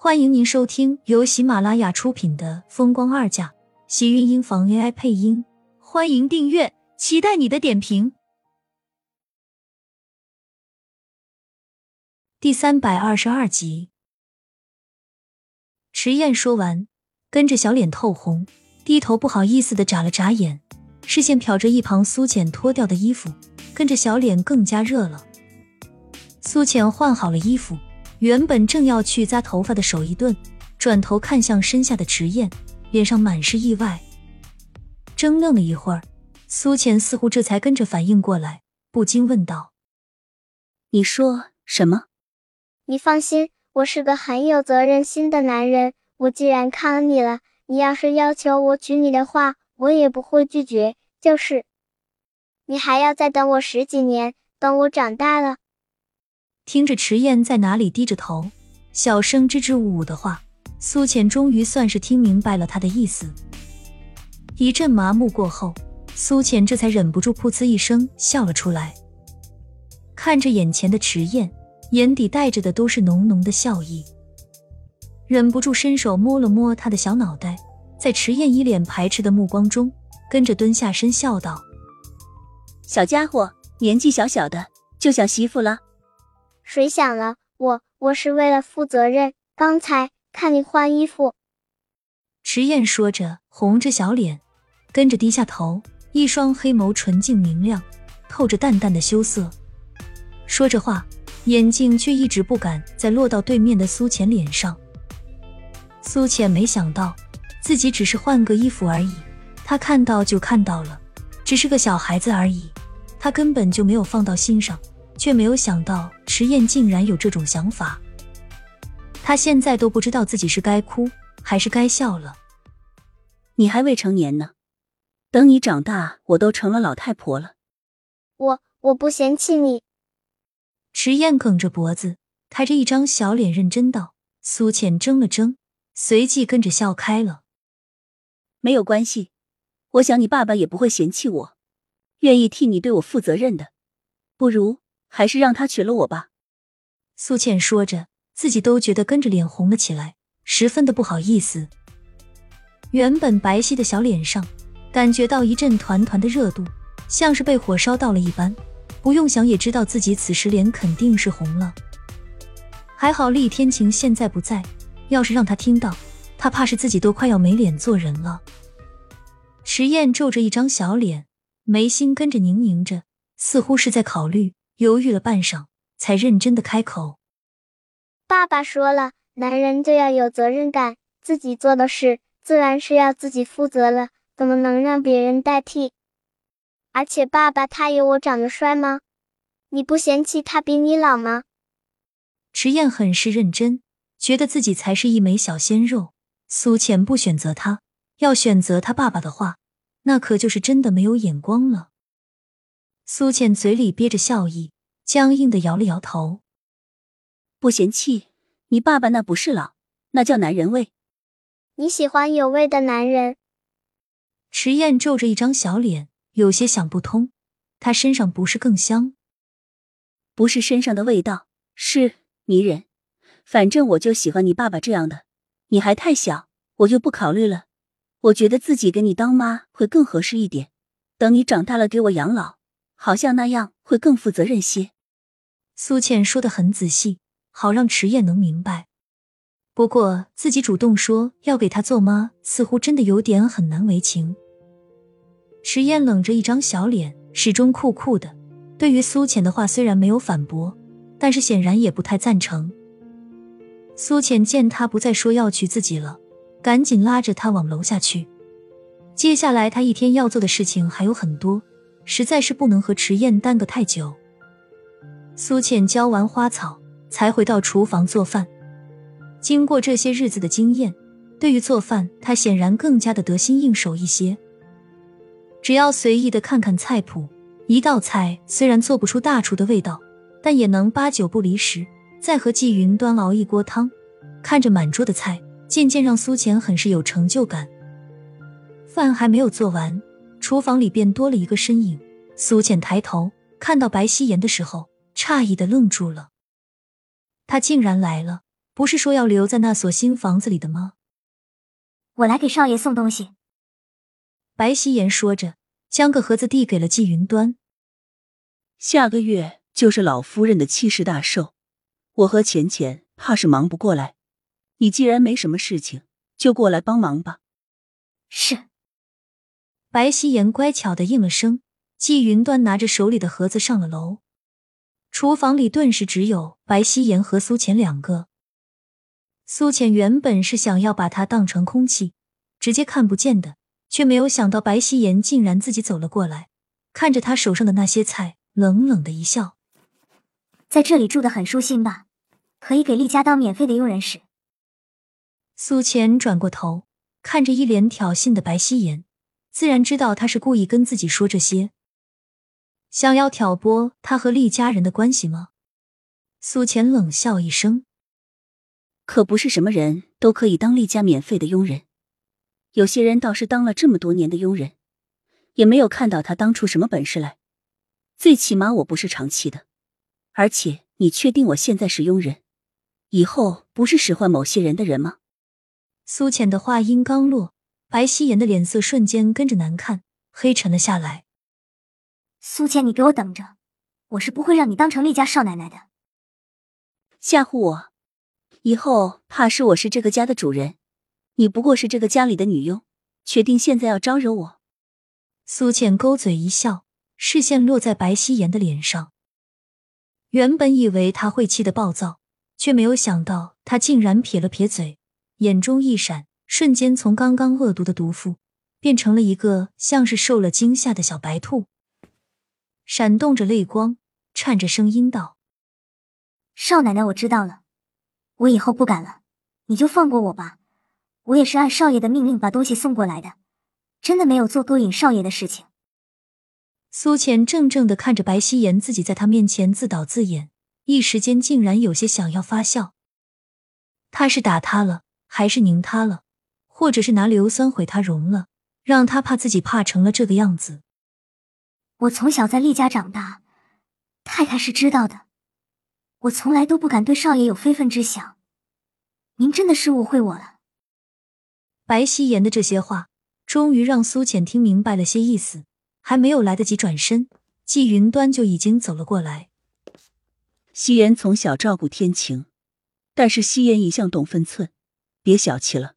欢迎您收听由喜马拉雅出品的《风光二嫁》，喜运音房 AI 配音。欢迎订阅，期待你的点评。第三百二十二集，迟燕说完，跟着小脸透红，低头不好意思的眨了眨眼，视线瞟着一旁苏浅脱掉的衣服，跟着小脸更加热了。苏浅换好了衣服。原本正要去扎头发的手一顿，转头看向身下的迟燕，脸上满是意外。怔愣了一会儿，苏浅似乎这才跟着反应过来，不禁问道：“你说什么？”“你放心，我是个很有责任心的男人。我既然看了你了，你要是要求我娶你的话，我也不会拒绝。就是，你还要再等我十几年，等我长大了。”听着迟燕在哪里低着头，小声支支吾吾的话，苏浅终于算是听明白了他的意思。一阵麻木过后，苏浅这才忍不住噗呲一声笑了出来，看着眼前的迟燕，眼底带着的都是浓浓的笑意，忍不住伸手摸了摸他的小脑袋，在迟燕一脸排斥的目光中，跟着蹲下身笑道：“小家伙，年纪小小的就想媳妇了。”谁想了？我我是为了负责任。刚才看你换衣服。迟燕说着，红着小脸，跟着低下头，一双黑眸纯净明亮，透着淡淡的羞涩。说着话，眼睛却一直不敢再落到对面的苏浅脸上。苏浅没想到自己只是换个衣服而已，他看到就看到了，只是个小孩子而已，他根本就没有放到心上。却没有想到迟燕竟然有这种想法，他现在都不知道自己是该哭还是该笑了。你还未成年呢，等你长大，我都成了老太婆了。我我不嫌弃你。迟燕梗着脖子，抬着一张小脸认真道。苏浅怔了怔，随即跟着笑开了。没有关系，我想你爸爸也不会嫌弃我，愿意替你对我负责任的。不如。还是让他娶了我吧。苏倩说着，自己都觉得跟着脸红了起来，十分的不好意思。原本白皙的小脸上，感觉到一阵团团的热度，像是被火烧到了一般。不用想也知道自己此时脸肯定是红了。还好厉天晴现在不在，要是让他听到，他怕是自己都快要没脸做人了。迟燕皱着一张小脸，眉心跟着凝凝着，似乎是在考虑。犹豫了半晌，才认真的开口：“爸爸说了，男人就要有责任感，自己做的事自然是要自己负责了，怎么能让别人代替？而且爸爸他有我长得帅吗？你不嫌弃他比你老吗？”迟燕很是认真，觉得自己才是一枚小鲜肉。苏浅不选择他，要选择他爸爸的话，那可就是真的没有眼光了。苏倩嘴里憋着笑意，僵硬的摇了摇头，不嫌弃你爸爸，那不是老，那叫男人味。你喜欢有味的男人？迟燕皱着一张小脸，有些想不通。他身上不是更香？不是身上的味道，是迷人。反正我就喜欢你爸爸这样的。你还太小，我就不考虑了。我觉得自己给你当妈会更合适一点。等你长大了，给我养老。好像那样会更负责任些。苏倩说的很仔细，好让迟燕能明白。不过自己主动说要给她做妈，似乎真的有点很难为情。迟燕冷着一张小脸，始终酷酷的。对于苏浅的话，虽然没有反驳，但是显然也不太赞成。苏浅见他不再说要娶自己了，赶紧拉着他往楼下去。接下来他一天要做的事情还有很多。实在是不能和迟燕耽搁太久。苏倩浇完花草，才回到厨房做饭。经过这些日子的经验，对于做饭，她显然更加的得心应手一些。只要随意的看看菜谱，一道菜虽然做不出大厨的味道，但也能八九不离十。再和季云端熬一锅汤，看着满桌的菜，渐渐让苏浅很是有成就感。饭还没有做完。厨房里便多了一个身影。苏浅抬头看到白希言的时候，诧异的愣住了。他竟然来了，不是说要留在那所新房子里的吗？我来给少爷送东西。白希言说着，将个盒子递给了季云端。下个月就是老夫人的七十大寿，我和浅浅怕是忙不过来。你既然没什么事情，就过来帮忙吧。是。白希言乖巧的应了声。季云端拿着手里的盒子上了楼。厨房里顿时只有白希言和苏浅两个。苏浅原本是想要把他当成空气，直接看不见的，却没有想到白希言竟然自己走了过来，看着他手上的那些菜，冷冷的一笑：“在这里住的很舒心吧？可以给厉家当免费的佣人使。”苏浅转过头，看着一脸挑衅的白希言，自然知道他是故意跟自己说这些，想要挑拨他和厉家人的关系吗？苏浅冷笑一声。可不是什么人都可以当厉家免费的佣人，有些人倒是当了这么多年的佣人，也没有看到他当出什么本事来。最起码我不是长期的，而且你确定我现在是佣人，以后不是使唤某些人的人吗？苏浅的话音刚落，白希言的脸色瞬间跟着难看，黑沉了下来。苏浅，你给我等着，我是不会让你当成厉家少奶奶的，吓唬我。以后怕是我是这个家的主人，你不过是这个家里的女佣，确定现在要招惹我？苏浅勾嘴一笑，视线落在白希言的脸上。原本以为他会气得暴躁，却没有想到他竟然撇了撇嘴，眼中一闪，瞬间从刚刚恶毒的毒妇变成了一个像是受了惊吓的小白兔，闪动着泪光，颤着声音道：“少奶奶，我知道了。”我以后不敢了，你就放过我吧。我也是按少爷的命令把东西送过来的，真的没有做勾引少爷的事情。苏浅怔怔的看着白希言，自己在他面前自导自演，一时间竟然有些想要发笑。他是打他了，还是拧他了，或者是拿硫酸毁他容了，让他怕自己怕成了这个样子？我从小在厉家长大，太太是知道的。我从来都不敢对少爷有非分之想，您真的是误会我了。白希言的这些话，终于让苏浅听明白了些意思，还没有来得及转身，季云端就已经走了过来。夕颜从小照顾天晴，但是夕颜一向懂分寸，别小气了。